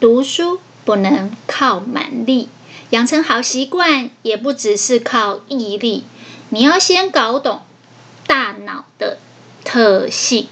读书不能靠蛮力，养成好习惯也不只是靠毅力。你要先搞懂大脑的特性。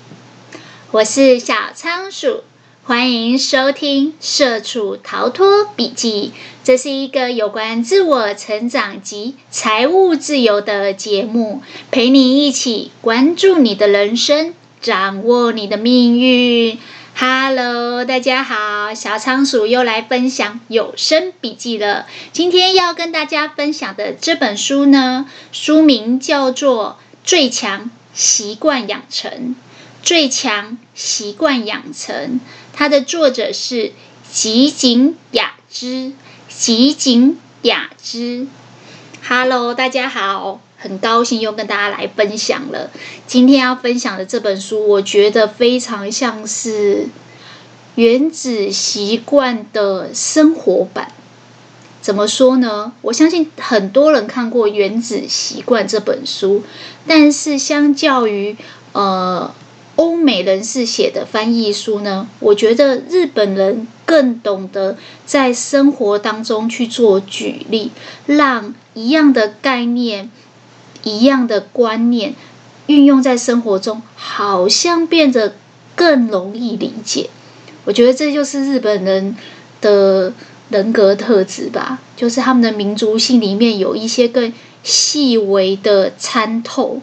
我是小仓鼠，欢迎收听《社畜逃脱笔记》。这是一个有关自我成长及财务自由的节目，陪你一起关注你的人生，掌握你的命运。Hello，大家好，小仓鼠又来分享有声笔记了。今天要跟大家分享的这本书呢，书名叫做《最强习惯养成》。最强习惯养成，它的作者是吉井雅之。吉井雅之，Hello，大家好。很高兴又跟大家来分享了。今天要分享的这本书，我觉得非常像是《原子习惯》的生活版。怎么说呢？我相信很多人看过《原子习惯》这本书，但是相较于呃欧美人士写的翻译书呢，我觉得日本人更懂得在生活当中去做举例，让一样的概念。一样的观念运用在生活中，好像变得更容易理解。我觉得这就是日本人的人格特质吧，就是他们的民族性里面有一些更细微的参透，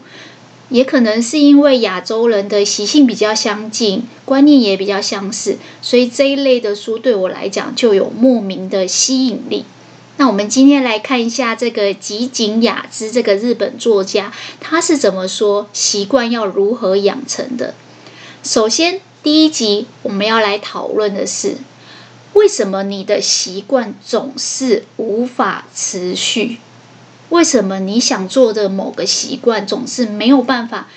也可能是因为亚洲人的习性比较相近，观念也比较相似，所以这一类的书对我来讲就有莫名的吸引力。那我们今天来看一下这个吉井雅之这个日本作家，他是怎么说习惯要如何养成的？首先，第一集我们要来讨论的是，为什么你的习惯总是无法持续？为什么你想做的某个习惯总是没有办法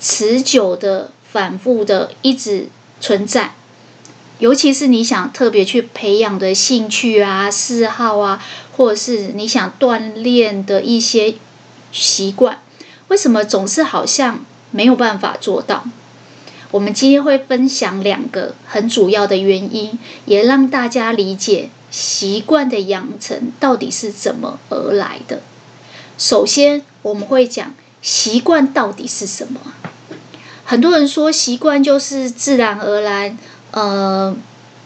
持久的、反复的一直存在？尤其是你想特别去培养的兴趣啊、嗜好啊，或者是你想锻炼的一些习惯，为什么总是好像没有办法做到？我们今天会分享两个很主要的原因，也让大家理解习惯的养成到底是怎么而来的。首先，我们会讲习惯到底是什么。很多人说习惯就是自然而然。呃，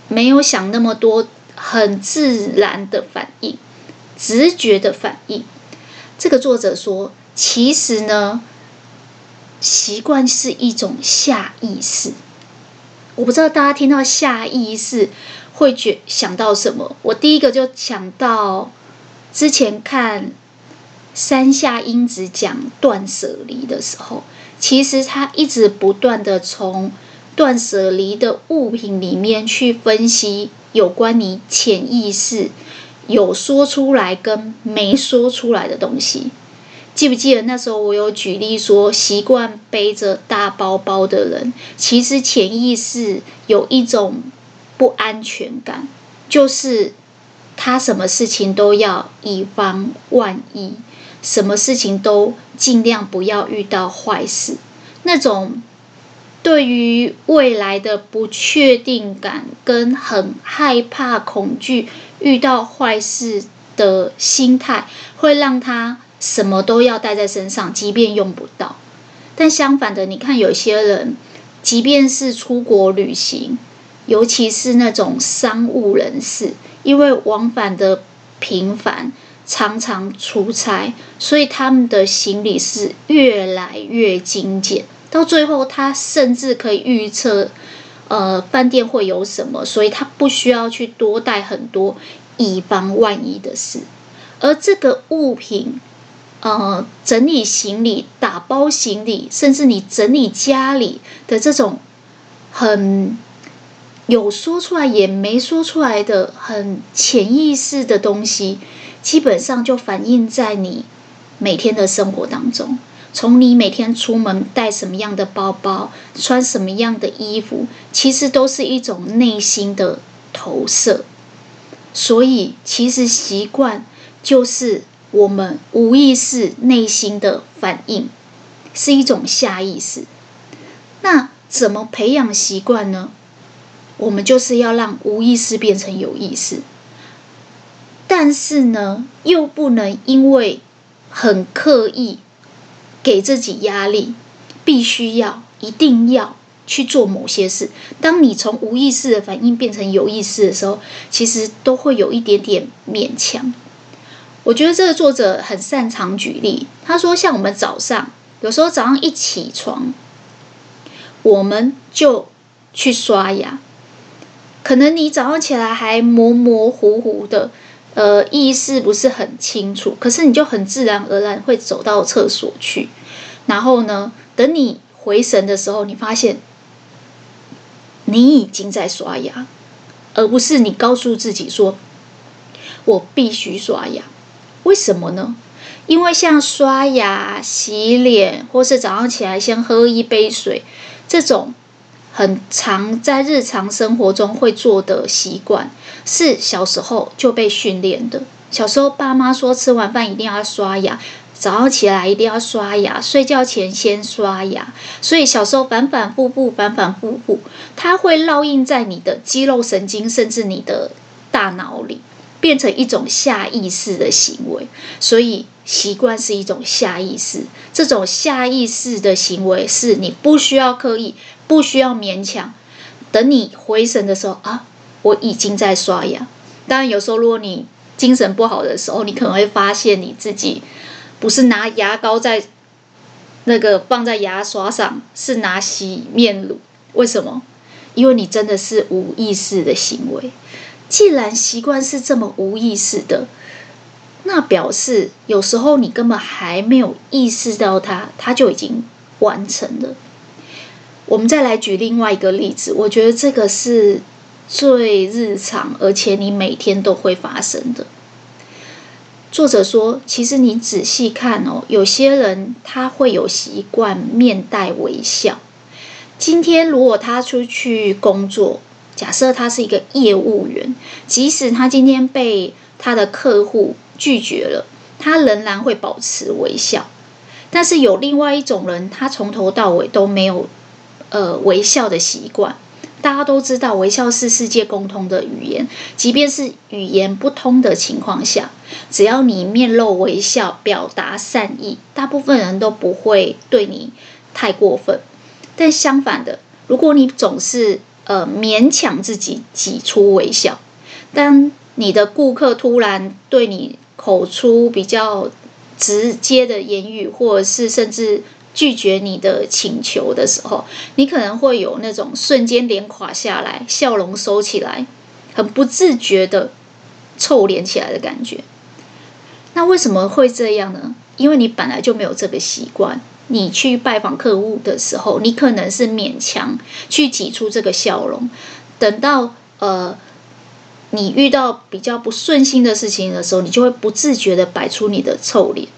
没有想那么多，很自然的反应，直觉的反应。这个作者说，其实呢，习惯是一种下意识。我不知道大家听到下意识会觉想到什么？我第一个就想到之前看山下英子讲断舍离的时候，其实他一直不断的从。断舍离的物品里面去分析有关你潜意识有说出来跟没说出来的东西，记不记得那时候我有举例说，习惯背着大包包的人，其实潜意识有一种不安全感，就是他什么事情都要以防万一，什么事情都尽量不要遇到坏事，那种。对于未来的不确定感跟很害怕、恐惧遇到坏事的心态，会让他什么都要带在身上，即便用不到。但相反的，你看有些人，即便是出国旅行，尤其是那种商务人士，因为往返的频繁，常常出差，所以他们的行李是越来越精简。到最后，他甚至可以预测，呃，饭店会有什么，所以他不需要去多带很多，以防万一的事。而这个物品，呃，整理行李、打包行李，甚至你整理家里的这种，很有说出来也没说出来的很潜意识的东西，基本上就反映在你每天的生活当中。从你每天出门带什么样的包包，穿什么样的衣服，其实都是一种内心的投射。所以，其实习惯就是我们无意识内心的反应，是一种下意识。那怎么培养习惯呢？我们就是要让无意识变成有意识。但是呢，又不能因为很刻意给自己压力，必须要、一定要去做某些事。当你从无意识的反应变成有意识的时候，其实都会有一点点勉强。我觉得这个作者很擅长举例。他说，像我们早上，有时候早上一起床，我们就去刷牙。可能你早上起来还模模糊糊的。呃，意识不是很清楚，可是你就很自然而然会走到厕所去，然后呢，等你回神的时候，你发现你已经在刷牙，而不是你告诉自己说“我必须刷牙”。为什么呢？因为像刷牙、洗脸，或是早上起来先喝一杯水这种。很常在日常生活中会做的习惯，是小时候就被训练的。小时候爸妈说吃完饭一定要刷牙，早上起来一定要刷牙，睡觉前先刷牙。所以小时候反反复复，反反复复，它会烙印在你的肌肉神经，甚至你的大脑里，变成一种下意识的行为。所以习惯是一种下意识，这种下意识的行为是你不需要刻意。不需要勉强，等你回神的时候啊，我已经在刷牙。当然，有时候如果你精神不好的时候，你可能会发现你自己不是拿牙膏在那个放在牙刷上，是拿洗面乳。为什么？因为你真的是无意识的行为。既然习惯是这么无意识的，那表示有时候你根本还没有意识到它，它就已经完成了。我们再来举另外一个例子，我觉得这个是最日常，而且你每天都会发生的。作者说，其实你仔细看哦，有些人他会有习惯面带微笑。今天如果他出去工作，假设他是一个业务员，即使他今天被他的客户拒绝了，他仍然会保持微笑。但是有另外一种人，他从头到尾都没有。呃，微笑的习惯，大家都知道，微笑是世界共通的语言。即便是语言不通的情况下，只要你面露微笑，表达善意，大部分人都不会对你太过分。但相反的，如果你总是呃勉强自己挤出微笑，当你的顾客突然对你口出比较直接的言语，或者是甚至。拒绝你的请求的时候，你可能会有那种瞬间脸垮下来、笑容收起来、很不自觉的臭脸起来的感觉。那为什么会这样呢？因为你本来就没有这个习惯。你去拜访客户的时候，你可能是勉强去挤出这个笑容。等到呃，你遇到比较不顺心的事情的时候，你就会不自觉的摆出你的臭脸。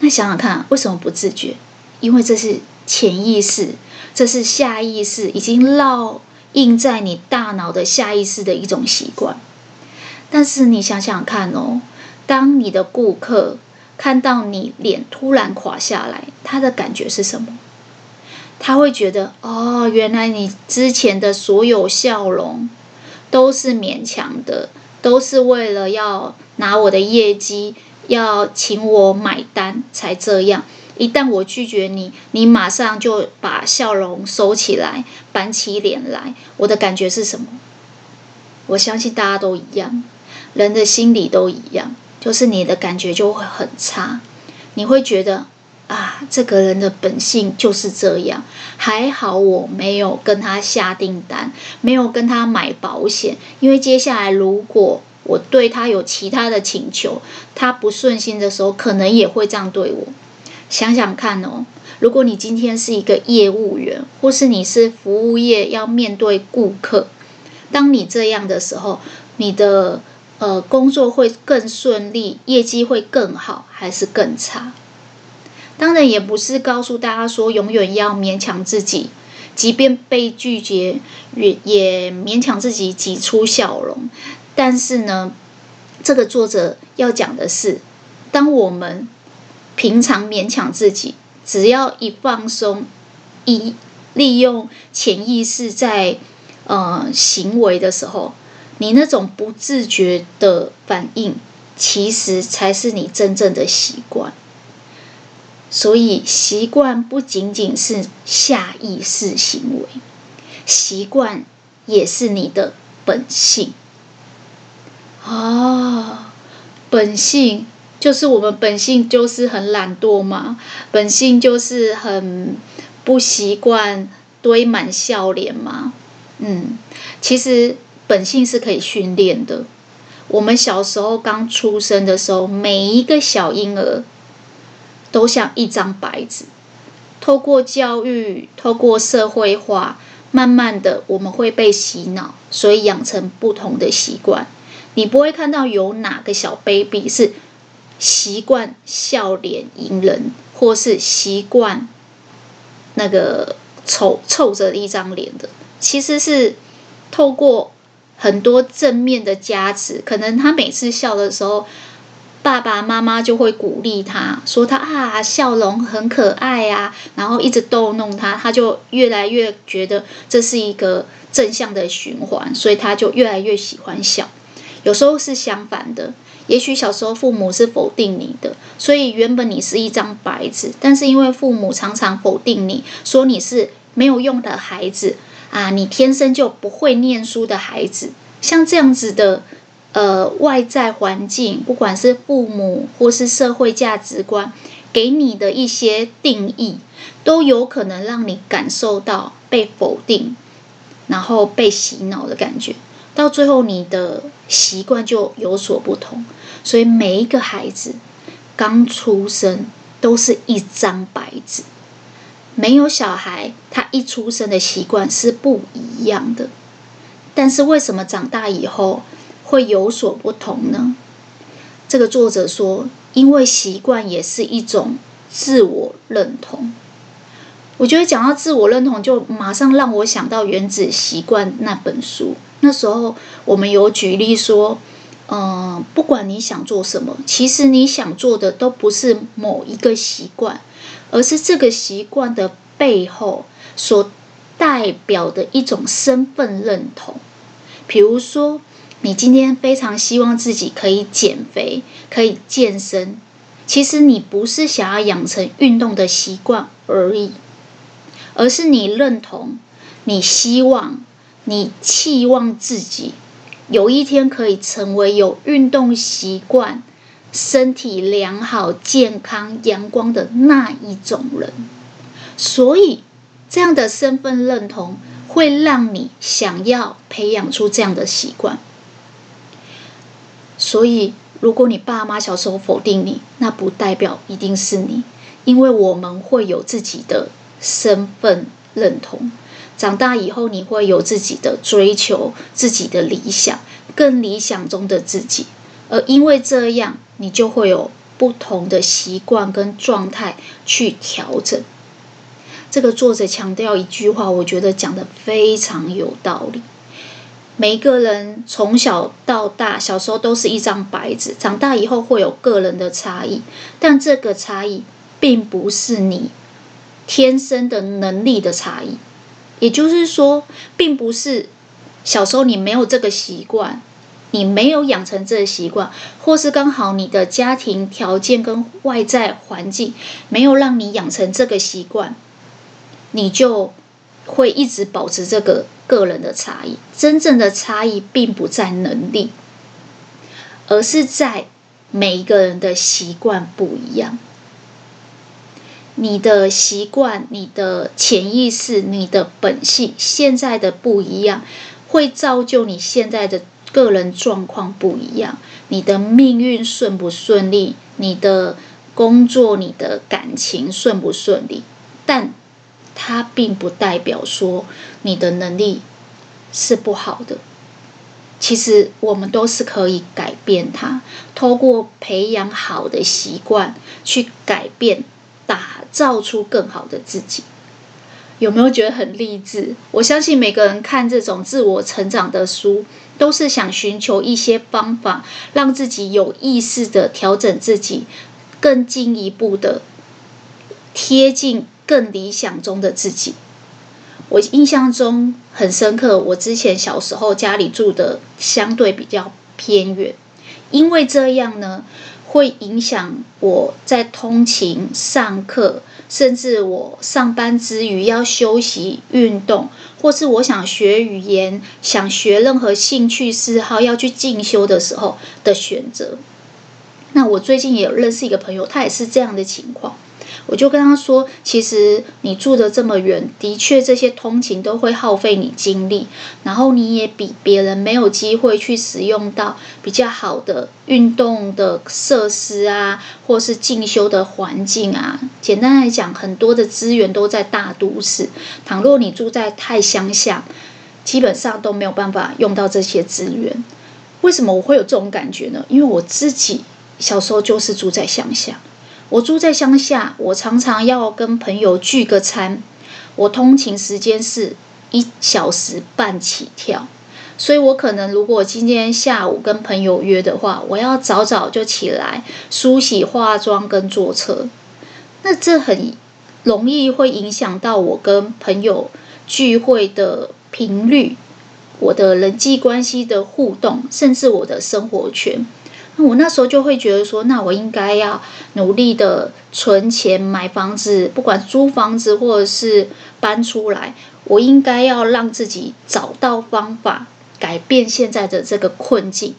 那想想看，为什么不自觉？因为这是潜意识，这是下意识，已经烙印在你大脑的下意识的一种习惯。但是你想想看哦，当你的顾客看到你脸突然垮下来，他的感觉是什么？他会觉得哦，原来你之前的所有笑容都是勉强的，都是为了要拿我的业绩，要请我买单才这样。一旦我拒绝你，你马上就把笑容收起来，板起脸来。我的感觉是什么？我相信大家都一样，人的心理都一样，就是你的感觉就会很差。你会觉得啊，这个人的本性就是这样。还好我没有跟他下订单，没有跟他买保险，因为接下来如果我对他有其他的请求，他不顺心的时候，可能也会这样对我。想想看哦，如果你今天是一个业务员，或是你是服务业要面对顾客，当你这样的时候，你的呃工作会更顺利，业绩会更好，还是更差？当然也不是告诉大家说永远要勉强自己，即便被拒绝也也勉强自己挤出笑容。但是呢，这个作者要讲的是，当我们平常勉强自己，只要一放松，一利用潜意识在呃行为的时候，你那种不自觉的反应，其实才是你真正的习惯。所以，习惯不仅仅是下意识行为，习惯也是你的本性。啊，本性就是我们本性就是很懒惰嘛，本性就是很不习惯堆满笑脸嘛。嗯，其实本性是可以训练的。我们小时候刚出生的时候，每一个小婴儿。都像一张白纸，透过教育，透过社会化，慢慢的我们会被洗脑，所以养成不同的习惯。你不会看到有哪个小 baby 是习惯笑脸迎人，或是习惯那个丑臭着一张脸的。其实是透过很多正面的加持，可能他每次笑的时候。爸爸妈妈就会鼓励他，说他啊笑容很可爱啊，然后一直逗弄他，他就越来越觉得这是一个正向的循环，所以他就越来越喜欢笑。有时候是相反的，也许小时候父母是否定你的，所以原本你是一张白纸，但是因为父母常常否定你，说你是没有用的孩子啊，你天生就不会念书的孩子，像这样子的。呃，外在环境，不管是父母或是社会价值观给你的一些定义，都有可能让你感受到被否定，然后被洗脑的感觉。到最后，你的习惯就有所不同。所以，每一个孩子刚出生都是一张白纸，没有小孩他一出生的习惯是不一样的。但是，为什么长大以后，会有所不同呢？这个作者说，因为习惯也是一种自我认同。我觉得讲到自我认同，就马上让我想到《原子习惯》那本书。那时候我们有举例说，嗯、不管你想做什么，其实你想做的都不是某一个习惯，而是这个习惯的背后所代表的一种身份认同。比如说。你今天非常希望自己可以减肥，可以健身，其实你不是想要养成运动的习惯而已，而是你认同，你希望，你期望自己有一天可以成为有运动习惯、身体良好、健康、阳光的那一种人。所以，这样的身份认同会让你想要培养出这样的习惯。所以，如果你爸妈小时候否定你，那不代表一定是你，因为我们会有自己的身份认同。长大以后，你会有自己的追求、自己的理想、更理想中的自己，而因为这样，你就会有不同的习惯跟状态去调整。这个作者强调一句话，我觉得讲得非常有道理。每一个人从小到大，小时候都是一张白纸，长大以后会有个人的差异，但这个差异并不是你天生的能力的差异。也就是说，并不是小时候你没有这个习惯，你没有养成这个习惯，或是刚好你的家庭条件跟外在环境没有让你养成这个习惯，你就会一直保持这个。个人的差异，真正的差异并不在能力，而是在每一个人的习惯不一样。你的习惯、你的潜意识、你的本性，现在的不一样，会造就你现在的个人状况不一样。你的命运顺不顺利？你的工作、你的感情顺不顺利？但它并不代表说你的能力是不好的。其实我们都是可以改变它，透过培养好的习惯去改变，打造出更好的自己。有没有觉得很励志？我相信每个人看这种自我成长的书，都是想寻求一些方法，让自己有意识地调整自己，更进一步的贴近。更理想中的自己，我印象中很深刻，我之前小时候家里住的相对比较偏远，因为这样呢，会影响我在通勤、上课，甚至我上班之余要休息、运动，或是我想学语言、想学任何兴趣嗜好要去进修的时候的选择。那我最近也有认识一个朋友，他也是这样的情况。我就跟他说，其实你住的这么远，的确这些通勤都会耗费你精力，然后你也比别人没有机会去使用到比较好的运动的设施啊，或是进修的环境啊。简单来讲，很多的资源都在大都市。倘若你住在太乡下，基本上都没有办法用到这些资源。为什么我会有这种感觉呢？因为我自己小时候就是住在乡下。我住在乡下，我常常要跟朋友聚个餐，我通勤时间是一小时半起跳，所以我可能如果今天下午跟朋友约的话，我要早早就起来梳洗、化妆跟坐车，那这很容易会影响到我跟朋友聚会的频率，我的人际关系的互动，甚至我的生活圈。那我那时候就会觉得说，那我应该要努力的存钱买房子，不管租房子或者是搬出来，我应该要让自己找到方法改变现在的这个困境。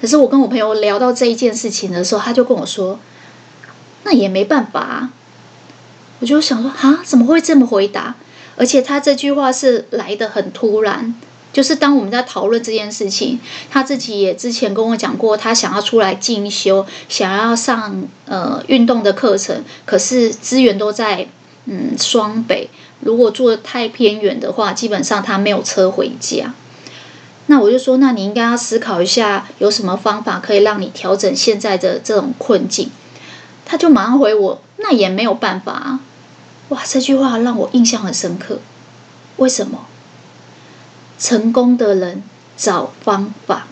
可是我跟我朋友聊到这一件事情的时候，他就跟我说，那也没办法啊。我就想说，啊，怎么会这么回答？而且他这句话是来的很突然。就是当我们在讨论这件事情，他自己也之前跟我讲过，他想要出来进修，想要上呃运动的课程，可是资源都在嗯双北，如果住得太偏远的话，基本上他没有车回家。那我就说，那你应该要思考一下，有什么方法可以让你调整现在的这种困境。他就马上回我，那也没有办法啊。哇，这句话让我印象很深刻。为什么？成功的人找方法，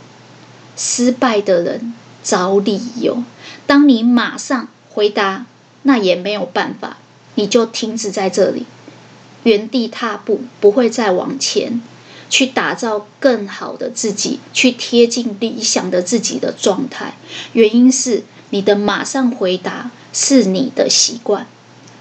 失败的人找理由。当你马上回答，那也没有办法，你就停止在这里，原地踏步，不会再往前去打造更好的自己，去贴近理想的自己的状态。原因是你的马上回答是你的习惯，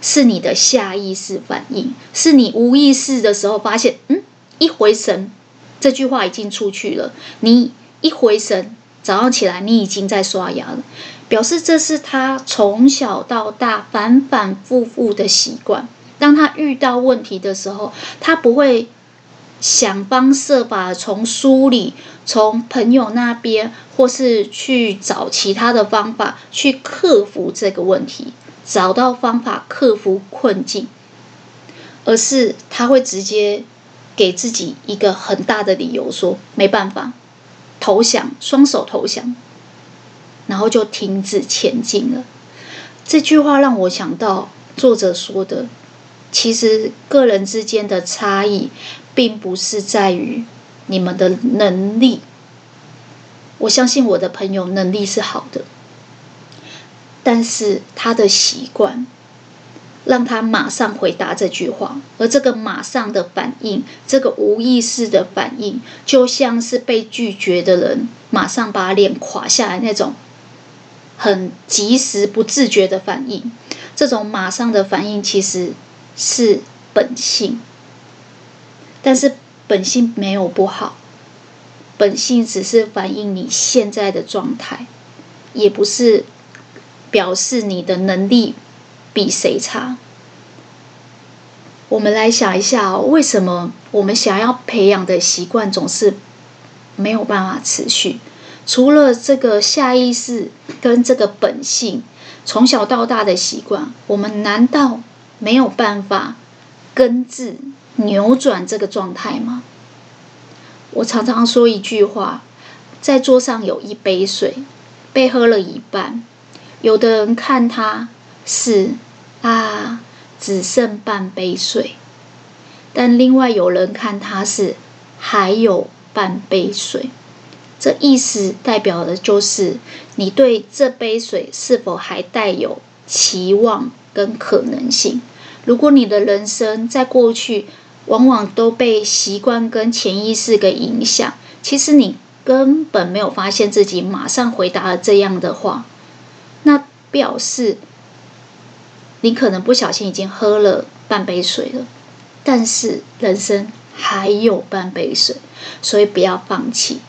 是你的下意识反应，是你无意识的时候发现，嗯。一回神，这句话已经出去了。你一回神，早上起来你已经在刷牙了，表示这是他从小到大反反复复的习惯。当他遇到问题的时候，他不会想方设法从书里、从朋友那边，或是去找其他的方法去克服这个问题，找到方法克服困境，而是他会直接。给自己一个很大的理由，说没办法，投降，双手投降，然后就停止前进了。这句话让我想到作者说的，其实个人之间的差异，并不是在于你们的能力。我相信我的朋友能力是好的，但是他的习惯。让他马上回答这句话，而这个马上的反应，这个无意识的反应，就像是被拒绝的人马上把脸垮下来那种很及时、不自觉的反应。这种马上的反应其实是本性，但是本性没有不好，本性只是反映你现在的状态，也不是表示你的能力。比谁差？我们来想一下哦，为什么我们想要培养的习惯总是没有办法持续？除了这个下意识跟这个本性，从小到大的习惯，我们难道没有办法根治、扭转这个状态吗？我常常说一句话：在桌上有一杯水，被喝了一半，有的人看他。是啊，只剩半杯水，但另外有人看他是还有半杯水，这意思代表的就是你对这杯水是否还带有期望跟可能性。如果你的人生在过去往往都被习惯跟潜意识给影响。其实你根本没有发现自己马上回答了这样的话，那表示你可能不小心已经喝了半杯水了。但是人生还有半杯水，所以不要放弃。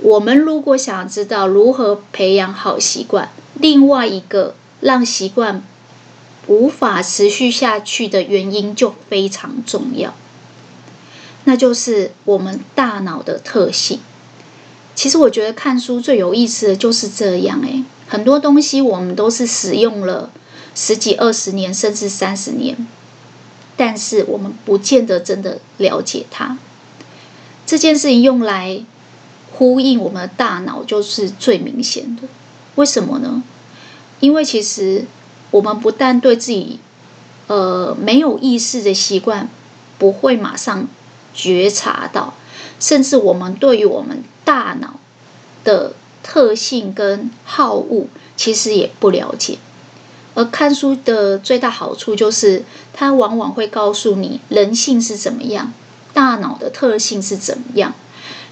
我们如果想知道如何培养好习惯，另外一个让习惯无法持续下去的原因就非常重要，那就是我们大脑的特性。其实我觉得看书最有意思的就是这样，诶，很多东西我们都是使用了十几、二十年，甚至三十年。但是我们不见得真的了解它。这件事情用来呼应我们的大脑，就是最明显的。为什么呢？因为其实我们不但对自己呃没有意识的习惯不会马上觉察到，甚至我们对于我们大脑的特性跟好恶，其实也不了解。而看书的最大好处就是，它往往会告诉你人性是怎么样，大脑的特性是怎么样，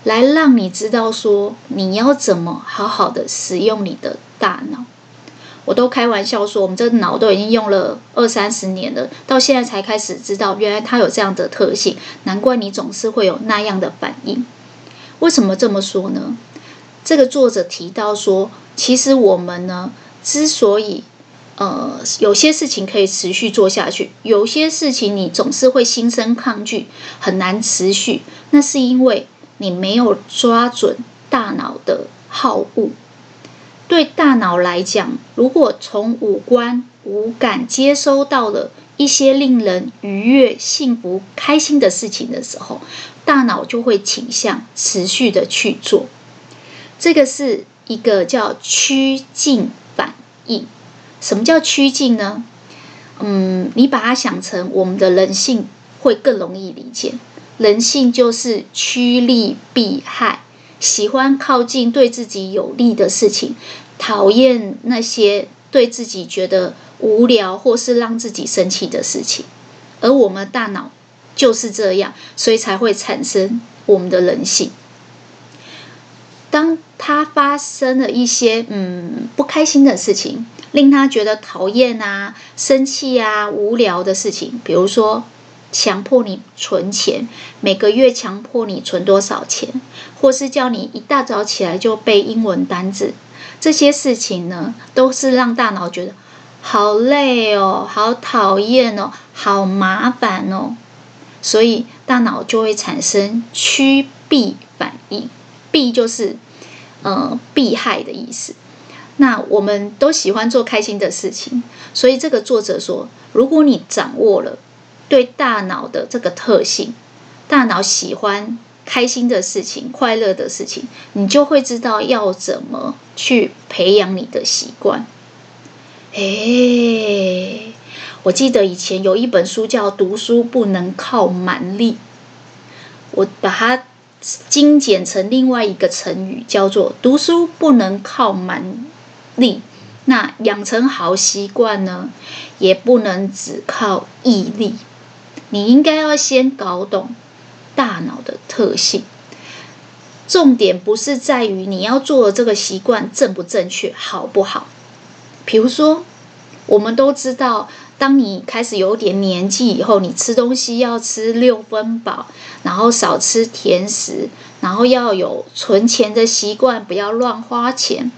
来让你知道说你要怎么好好的使用你的大脑。我都开玩笑说，我们这个脑都已经用了二三十年了，到现在才开始知道原来它有这样的特性，难怪你总是会有那样的反应。为什么这么说呢？这个作者提到说，其实我们呢，之所以呃，有些事情可以持续做下去，有些事情你总是会心生抗拒，很难持续。那是因为你没有抓准大脑的好恶。对大脑来讲，如果从五官、五感接收到了一些令人愉悦、幸福、开心的事情的时候，大脑就会倾向持续的去做。这个是一个叫趋近反应。什么叫趋近呢？嗯，你把它想成我们的人性会更容易理解。人性就是趋利避害，喜欢靠近对自己有利的事情，讨厌那些对自己觉得无聊或是让自己生气的事情。而我们大脑就是这样，所以才会产生我们的人性。当它发生了一些嗯不开心的事情。令他觉得讨厌啊、生气啊、无聊的事情，比如说强迫你存钱，每个月强迫你存多少钱，或是叫你一大早起来就背英文单字，这些事情呢，都是让大脑觉得好累哦、好讨厌哦、好麻烦哦，所以大脑就会产生趋避反应，避就是呃避害的意思。那我们都喜欢做开心的事情，所以这个作者说，如果你掌握了对大脑的这个特性，大脑喜欢开心的事情、快乐的事情，你就会知道要怎么去培养你的习惯。诶，我记得以前有一本书叫《读书不能靠蛮力》，我把它精简成另外一个成语，叫做“读书不能靠蛮”。力，那养成好习惯呢，也不能只靠毅力。你应该要先搞懂大脑的特性。重点不是在于你要做的这个习惯正不正确、好不好。比如说，我们都知道，当你开始有点年纪以后，你吃东西要吃六分饱，然后少吃甜食，然后要有存钱的习惯，不要乱花钱。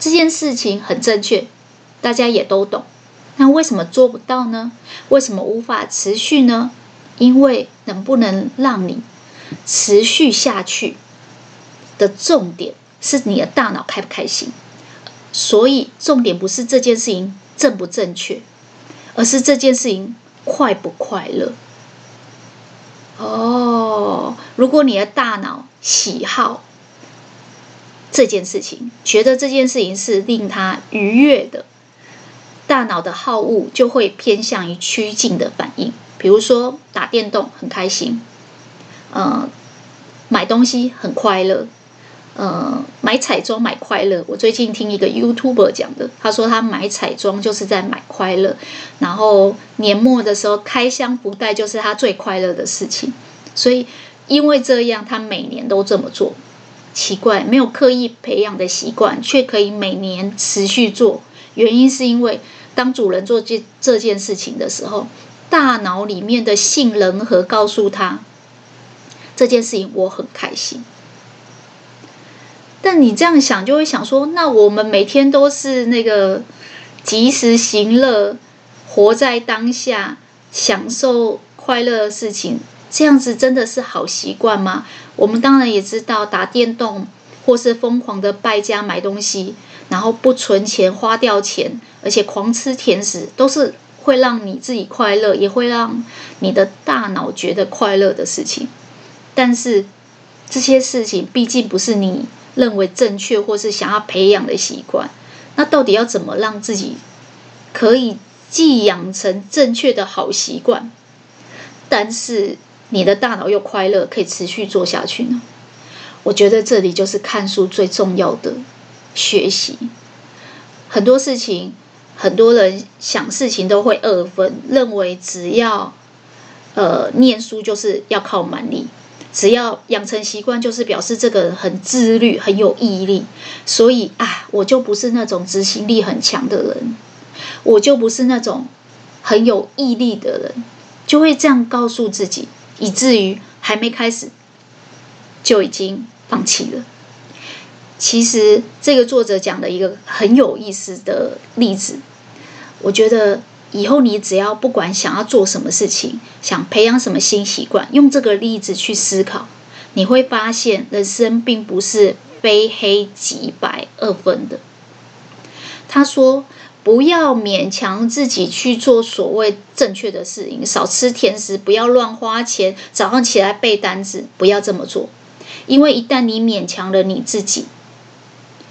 这件事情很正确，大家也都懂。那为什么做不到呢？为什么无法持续呢？因为能不能让你持续下去的重点是你的大脑开不开心。所以重点不是这件事情正不正确，而是这件事情快不快乐。哦，如果你的大脑喜好。这件事情，觉得这件事情是令他愉悦的，大脑的好恶就会偏向于趋近的反应。比如说打电动很开心，呃，买东西很快乐，呃，买彩妆买快乐。我最近听一个 YouTuber 讲的，他说他买彩妆就是在买快乐，然后年末的时候开箱福袋就是他最快乐的事情。所以因为这样，他每年都这么做。奇怪，没有刻意培养的习惯，却可以每年持续做。原因是因为当主人做这这件事情的时候，大脑里面的杏仁核告诉他，这件事情我很开心。但你这样想，就会想说，那我们每天都是那个及时行乐，活在当下，享受快乐的事情，这样子真的是好习惯吗？我们当然也知道，打电动或是疯狂的败家买东西，然后不存钱花掉钱，而且狂吃甜食，都是会让你自己快乐，也会让你的大脑觉得快乐的事情。但是这些事情毕竟不是你。认为正确或是想要培养的习惯，那到底要怎么让自己可以既养成正确的好习惯，但是你的大脑又快乐，可以持续做下去呢？我觉得这里就是看书最重要的学习。很多事情，很多人想事情都会二分，认为只要呃念书就是要靠蛮力。只要养成习惯，就是表示这个人很自律、很有毅力。所以啊，我就不是那种执行力很强的人，我就不是那种很有毅力的人，就会这样告诉自己，以至于还没开始就已经放弃了。其实这个作者讲的一个很有意思的例子，我觉得。以后你只要不管想要做什么事情，想培养什么新习惯，用这个例子去思考，你会发现人生并不是非黑即白二分的。他说：“不要勉强自己去做所谓正确的事情，少吃甜食，不要乱花钱，早上起来背单词，不要这么做，因为一旦你勉强了你自己。”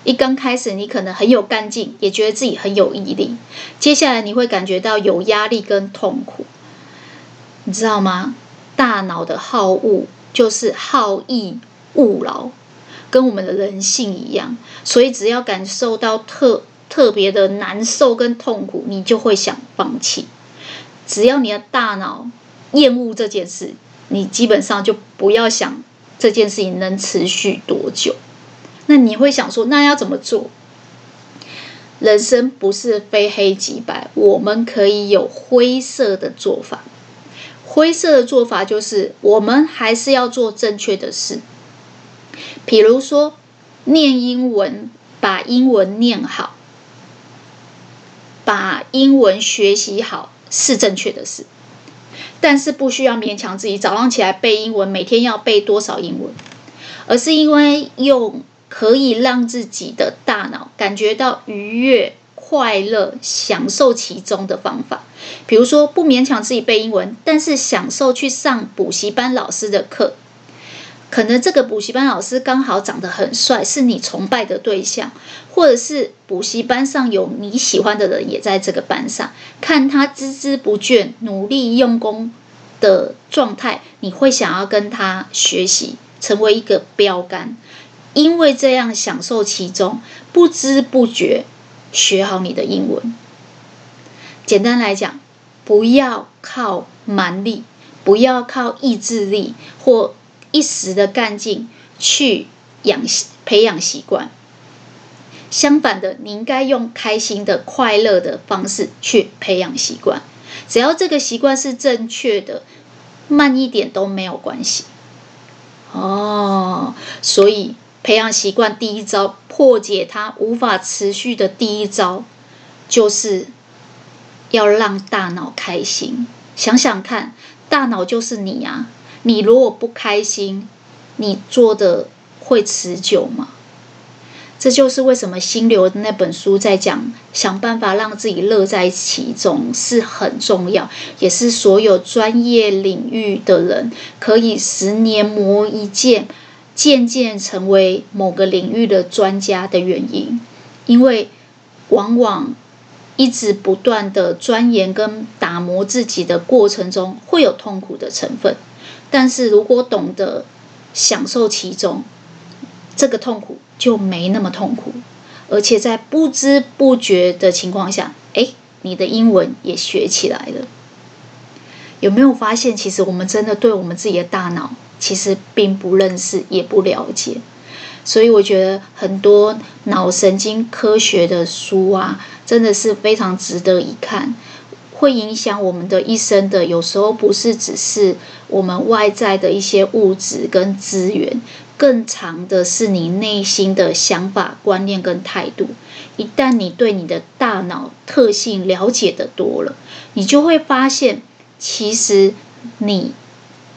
一刚开始，你可能很有干劲，也觉得自己很有毅力。接下来，你会感觉到有压力跟痛苦，你知道吗？大脑的好恶就是好逸恶劳，跟我们的人性一样。所以，只要感受到特特别的难受跟痛苦，你就会想放弃。只要你的大脑厌恶这件事，你基本上就不要想这件事情能持续多久。那你会想说，那要怎么做？人生不是非黑即白，我们可以有灰色的做法。灰色的做法就是，我们还是要做正确的事。比如说，念英文，把英文念好，把英文学习好是正确的事，但是不需要勉强自己早上起来背英文，每天要背多少英文，而是因为用。可以让自己的大脑感觉到愉悦、快乐、享受其中的方法，比如说不勉强自己背英文，但是享受去上补习班老师的课。可能这个补习班老师刚好长得很帅，是你崇拜的对象，或者是补习班上有你喜欢的人也在这个班上，看他孜孜不倦、努力用功的状态，你会想要跟他学习，成为一个标杆。因为这样享受其中，不知不觉学好你的英文。简单来讲，不要靠蛮力，不要靠意志力或一时的干劲去养培养习惯。相反的，你应该用开心的、快乐的方式去培养习惯。只要这个习惯是正确的，慢一点都没有关系。哦，所以。培养习惯第一招，破解它无法持续的第一招，就是要让大脑开心。想想看，大脑就是你啊！你如果不开心，你做的会持久吗？这就是为什么心流的那本书在讲，想办法让自己乐在其中是很重要，也是所有专业领域的人可以十年磨一剑。渐渐成为某个领域的专家的原因，因为往往一直不断的钻研跟打磨自己的过程中会有痛苦的成分，但是如果懂得享受其中，这个痛苦就没那么痛苦，而且在不知不觉的情况下，哎，你的英文也学起来了。有没有发现，其实我们真的对我们自己的大脑其实并不认识，也不了解。所以我觉得很多脑神经科学的书啊，真的是非常值得一看。会影响我们的一生的，有时候不是只是我们外在的一些物质跟资源，更长的是你内心的想法、观念跟态度。一旦你对你的大脑特性了解的多了，你就会发现，其实你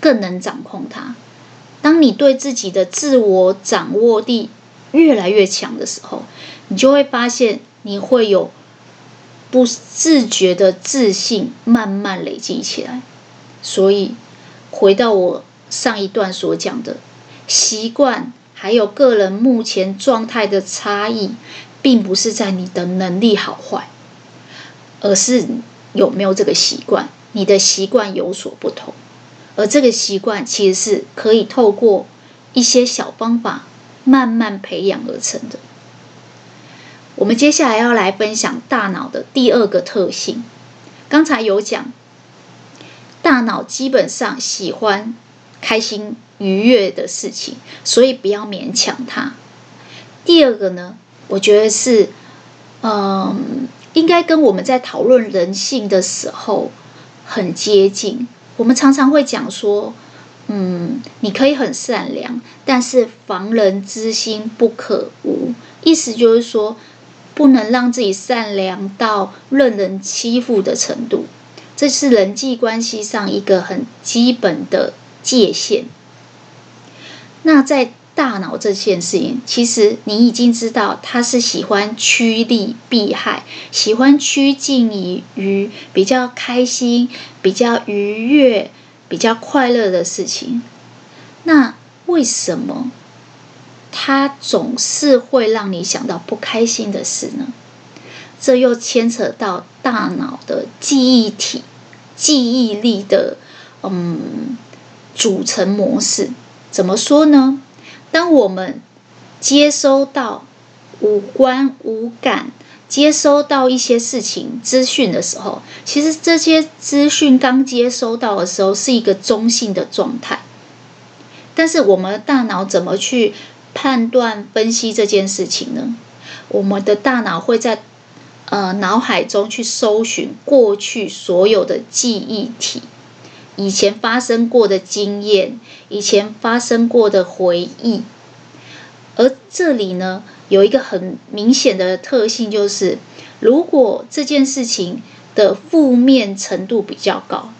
更能掌控它。当你对自己的自我掌握力越来越强的时候，你就会发现你会有。不自觉的自信慢慢累积起来，所以回到我上一段所讲的习惯，还有个人目前状态的差异，并不是在你的能力好坏，而是有没有这个习惯。你的习惯有所不同，而这个习惯其实是可以透过一些小方法慢慢培养而成的。我们接下来要来分享大脑的第二个特性。刚才有讲，大脑基本上喜欢开心愉悦的事情，所以不要勉强它。第二个呢，我觉得是，嗯，应该跟我们在讨论人性的时候很接近。我们常常会讲说，嗯，你可以很善良，但是防人之心不可无。意思就是说。不能让自己善良到任人欺负的程度，这是人际关系上一个很基本的界限。那在大脑这件事情，其实你已经知道，他是喜欢趋利避害，喜欢趋近于于比较开心、比较愉悦、比较快乐的事情。那为什么？它总是会让你想到不开心的事呢？这又牵扯到大脑的记忆体、记忆力的嗯组成模式。怎么说呢？当我们接收到五官、五感，接收到一些事情、资讯的时候，其实这些资讯刚接收到的时候是一个中性的状态。但是我们的大脑怎么去判断分析这件事情呢？我们的大脑会在呃脑海中去搜寻过去所有的记忆体，以前发生过的经验，以前发生过的回忆。而这里呢，有一个很明显的特性，就是如果这件事情的负面程度比较高，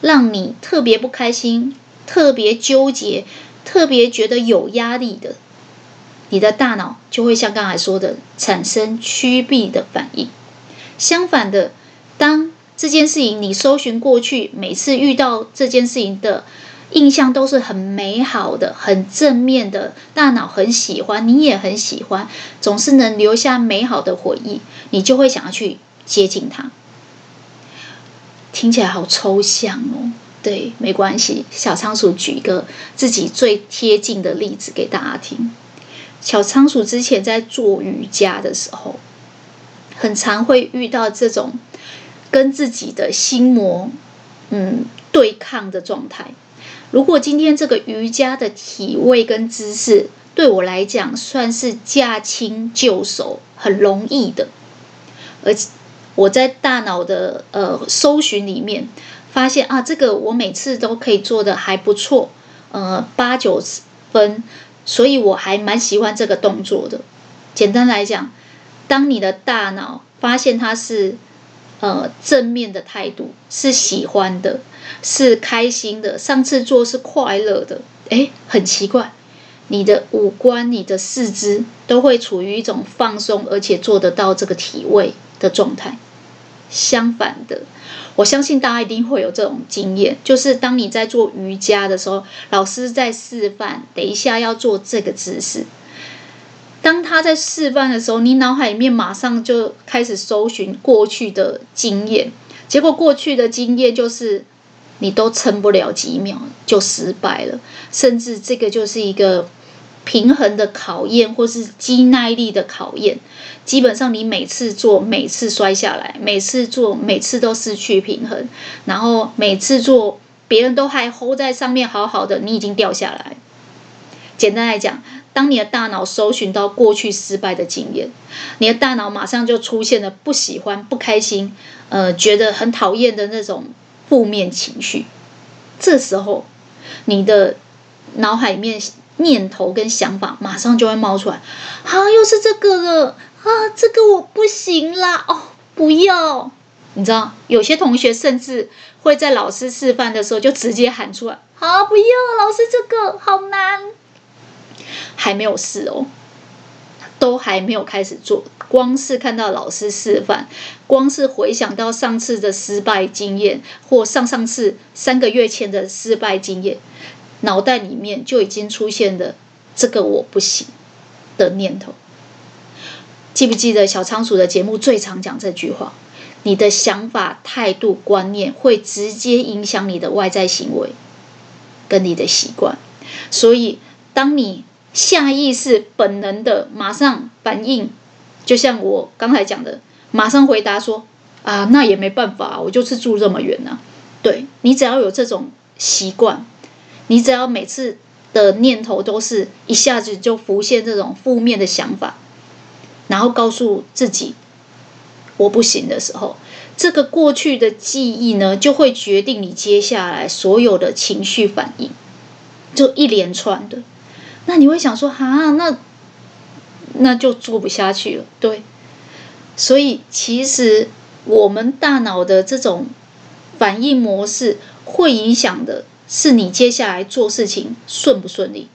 让你特别不开心、特别纠结、特别觉得有压力的。你的大脑就会像刚才说的，产生趋避的反应。相反的，当这件事情你搜寻过去，每次遇到这件事情的印象都是很美好的、很正面的，大脑很喜欢，你也很喜欢，总是能留下美好的回忆，你就会想要去接近它。听起来好抽象哦。对，没关系，小仓鼠举一个自己最贴近的例子给大家听。小仓鼠之前在做瑜伽的时候，很常会遇到这种跟自己的心魔嗯对抗的状态。如果今天这个瑜伽的体位跟姿势对我来讲算是驾轻就熟，很容易的，而且我在大脑的呃搜寻里面发现啊，这个我每次都可以做得还不错，呃八九分。所以我还蛮喜欢这个动作的。简单来讲，当你的大脑发现它是呃正面的态度，是喜欢的，是开心的，上次做是快乐的，诶，很奇怪，你的五官、你的四肢都会处于一种放松，而且做得到这个体位的状态。相反的。我相信大家一定会有这种经验，就是当你在做瑜伽的时候，老师在示范，等一下要做这个姿势。当他在示范的时候，你脑海里面马上就开始搜寻过去的经验，结果过去的经验就是你都撑不了几秒就失败了，甚至这个就是一个平衡的考验，或是肌耐力的考验。基本上，你每次做，每次摔下来；每次做，每次都失去平衡。然后每次做，别人都还 hold 在上面好好的，你已经掉下来。简单来讲，当你的大脑搜寻到过去失败的经验，你的大脑马上就出现了不喜欢、不开心，呃，觉得很讨厌的那种负面情绪。这时候，你的脑海里面念头跟想法马上就会冒出来，啊，又是这个了。啊，这个我不行啦！哦，不要！你知道，有些同学甚至会在老师示范的时候就直接喊出来：“好，不要！老师这个好难。”还没有试哦，都还没有开始做，光是看到老师示范，光是回想到上次的失败经验，或上上次三个月前的失败经验，脑袋里面就已经出现了“这个我不行”的念头。记不记得小仓鼠的节目最常讲这句话？你的想法、态度、观念会直接影响你的外在行为跟你的习惯。所以，当你下意识、本能的马上反应，就像我刚才讲的，马上回答说：“啊，那也没办法，我就是住这么远呢。”对，你只要有这种习惯，你只要每次的念头都是一下子就浮现这种负面的想法。然后告诉自己我不行的时候，这个过去的记忆呢，就会决定你接下来所有的情绪反应，就一连串的。那你会想说，哈，那那就做不下去了。对，所以其实我们大脑的这种反应模式，会影响的是你接下来做事情顺不顺利。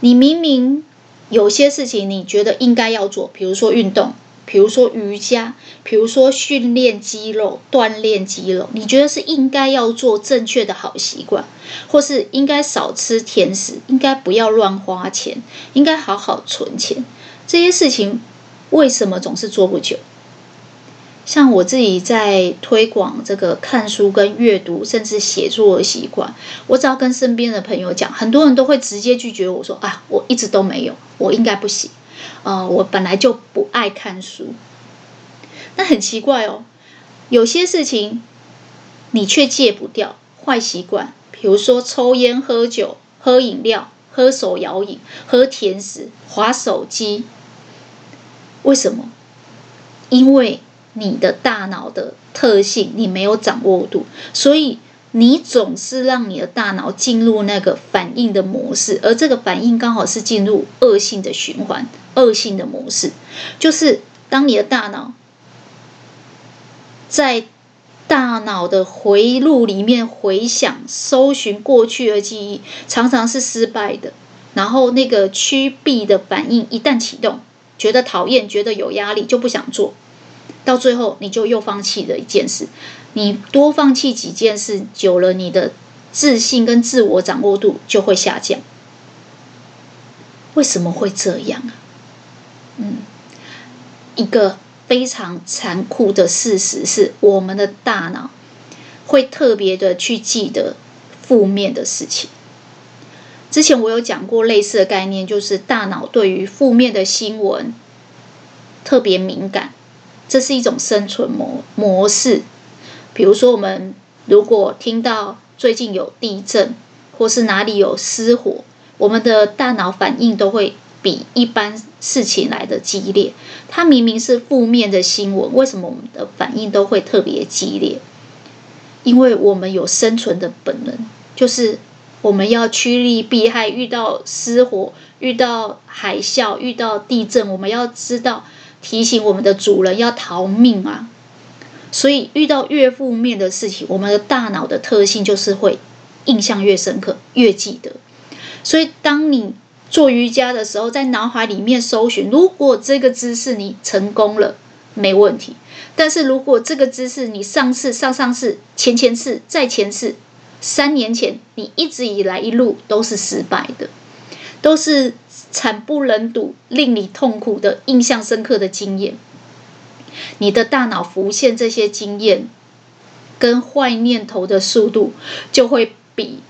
你明明。有些事情你觉得应该要做，比如说运动，比如说瑜伽，比如说训练肌肉、锻炼肌肉，你觉得是应该要做正确的好习惯，或是应该少吃甜食，应该不要乱花钱，应该好好存钱，这些事情为什么总是做不久？像我自己在推广这个看书跟阅读，甚至写作的习惯，我只要跟身边的朋友讲，很多人都会直接拒绝我说：“啊，我一直都没有，我应该不行。呃，我本来就不爱看书。”那很奇怪哦，有些事情你却戒不掉坏习惯，比如说抽烟、喝酒、喝饮料、喝手摇饮、喝甜食、划手机，为什么？因为。你的大脑的特性你没有掌握度，所以你总是让你的大脑进入那个反应的模式，而这个反应刚好是进入恶性的循环、恶性的模式。就是当你的大脑在大脑的回路里面回想、搜寻过去的记忆，常常是失败的。然后那个趋避的反应一旦启动，觉得讨厌、觉得有压力，就不想做。到最后，你就又放弃了一件事。你多放弃几件事，久了，你的自信跟自我掌握度就会下降。为什么会这样啊？嗯，一个非常残酷的事实是，我们的大脑会特别的去记得负面的事情。之前我有讲过类似的概念，就是大脑对于负面的新闻特别敏感。这是一种生存模模式，比如说，我们如果听到最近有地震，或是哪里有失火，我们的大脑反应都会比一般事情来得激烈。它明明是负面的新闻，为什么我们的反应都会特别激烈？因为我们有生存的本能，就是我们要趋利避害。遇到失火、遇到海啸、遇到地震，我们要知道。提醒我们的主人要逃命啊！所以遇到越负面的事情，我们的大脑的特性就是会印象越深刻，越记得。所以当你做瑜伽的时候，在脑海里面搜寻，如果这个姿势你成功了，没问题；但是如果这个姿势你上次、上上次、前前次、再前次、三年前，你一直以来一路都是失败的，都是。惨不忍睹，令你痛苦的、印象深刻的经验，你的大脑浮现这些经验跟坏念头的速度，就会比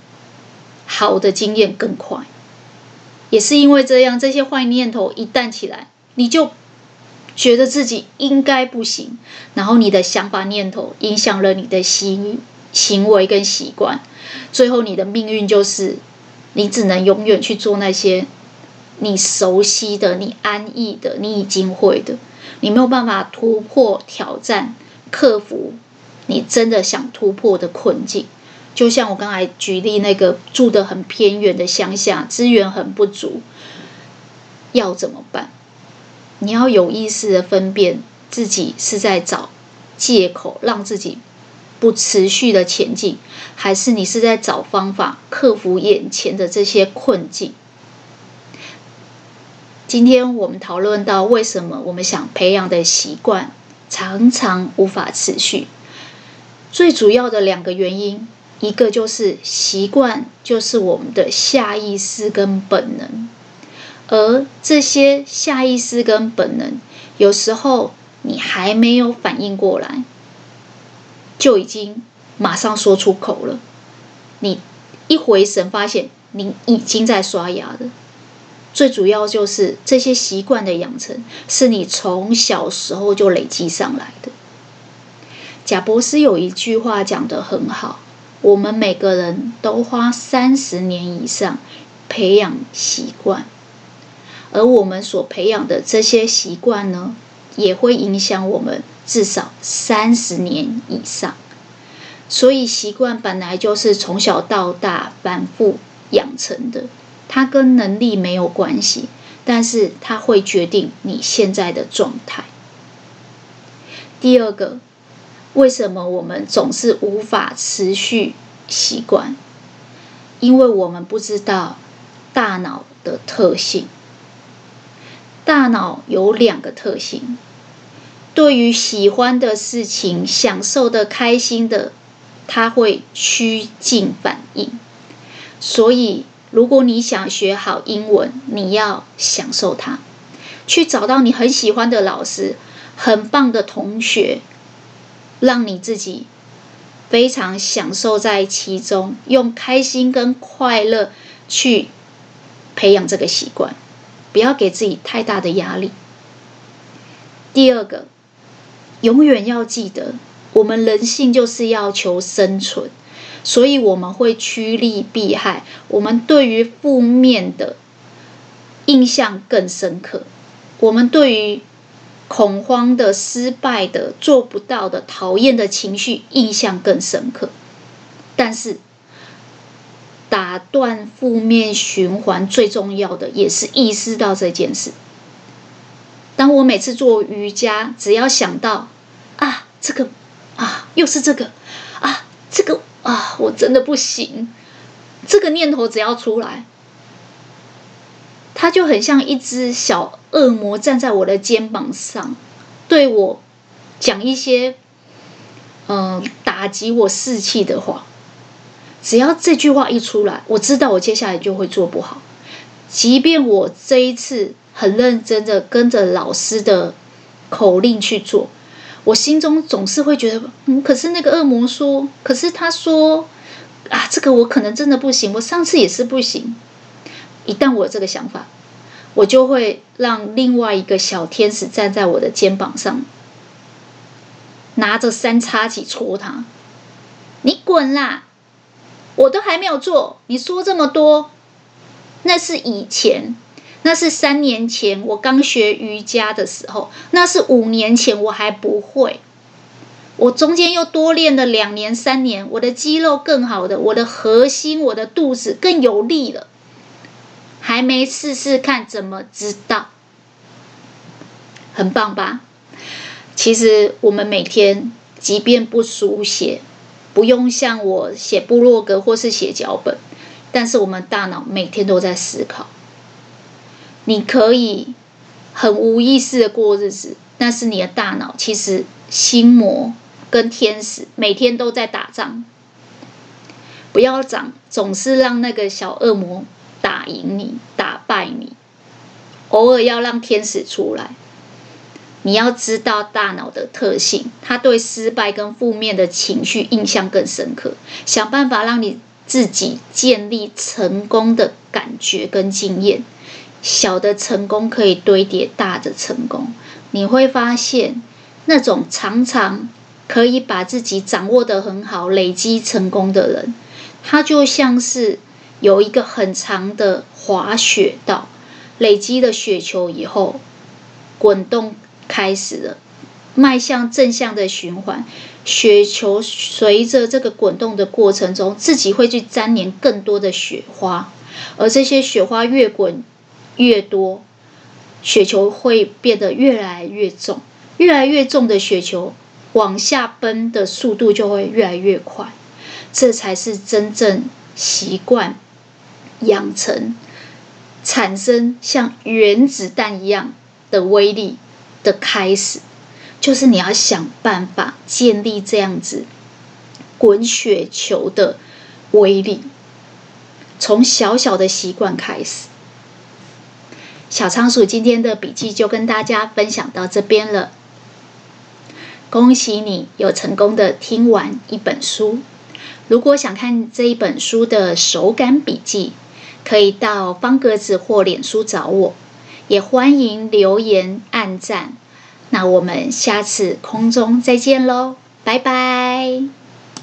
好的经验更快。也是因为这样，这些坏念头一旦起来，你就觉得自己应该不行，然后你的想法念头影响了你的行行为跟习惯，最后你的命运就是，你只能永远去做那些你熟悉的、你安逸的、你已经会的，你没有办法突破、挑战、克服你真的想突破的困境。就像我刚才举例那个住得很偏远的乡下，资源很不足，要怎么办？你要有意识的分辨自己是在找借口让自己不持续的前进，还是你是在找方法克服眼前的这些困境。今天我们讨论到为什么我们想培养的习惯常常无法持续，最主要的两个原因。一个就是习惯，就是我们的下意识跟本能，而这些下意识跟本能，有时候你还没有反应过来，就已经马上说出口了。你一回神，发现你已经在刷牙了。最主要就是这些习惯的养成，是你从小时候就累积上来的。贾伯斯有一句话讲得很好。我们每个人都花三十年以上培养习惯，而我们所培养的这些习惯呢，也会影响我们至少三十年以上。所以，习惯本来就是从小到大反复养成的，它跟能力没有关系，但是它会决定你现在的状态。第二个。为什么我们总是无法持续习惯？因为我们不知道大脑的特性。大脑有两个特性：对于喜欢的事情、享受的、开心的，它会趋近反应。所以，如果你想学好英文，你要享受它，去找到你很喜欢的老师、很棒的同学。让你自己非常享受在其中，用开心跟快乐去培养这个习惯，不要给自己太大的压力。第二个，永远要记得，我们人性就是要求生存，所以我们会趋利避害，我们对于负面的印象更深刻，我们对于。恐慌的、失败的、做不到的、讨厌的情绪印象更深刻。但是，打断负面循环最重要的也是意识到这件事。当我每次做瑜伽，只要想到啊，这个啊，又是这个啊，这个啊，我真的不行。这个念头只要出来。他就很像一只小恶魔站在我的肩膀上，对我讲一些嗯、打击我士气的话。只要这句话一出来，我知道我接下来就会做不好。即便我这一次很认真的跟着老师的口令去做，我心中总是会觉得，嗯，可是那个恶魔说，可是他说啊，这个我可能真的不行，我上次也是不行。一旦我有这个想法，我就会让另外一个小天使站在我的肩膀上，拿着三叉戟戳他。你滚啦！我都还没有做，你说这么多，那是以前，那是三年前我刚学瑜伽的时候，那是五年前我还不会，我中间又多练了两年三年，我的肌肉更好的，我的核心，我的肚子更有力了。还没试试看，怎么知道？很棒吧？其实我们每天，即便不书写，不用像我写部落格或是写脚本，但是我们大脑每天都在思考。你可以很无意识的过日子，但是你的大脑其实心魔跟天使每天都在打仗。不要长，总是让那个小恶魔。打赢你，打败你，偶尔要让天使出来。你要知道大脑的特性，它对失败跟负面的情绪印象更深刻。想办法让你自己建立成功的感觉跟经验，小的成功可以堆叠大的成功。你会发现，那种常常可以把自己掌握得很好、累积成功的人，他就像是有一个很长的滑雪道，累积了雪球以后，滚动开始了，迈向正向的循环。雪球随着这个滚动的过程中，自己会去粘连更多的雪花，而这些雪花越滚越多。雪球会变得越来越重，越来越重的雪球往下奔的速度就会越来越快，这才是真正习惯养成、产生像原子弹一样的威力的开始。就是你要想办法建立这样子滚雪球的威力，从小小的习惯开始。小仓鼠今天的笔记就跟大家分享到这边了。恭喜你有成功的听完一本书。如果想看这一本书的手感笔记，可以到方格子或脸书找我，也欢迎留言按赞。那我们下次空中再见喽，拜拜。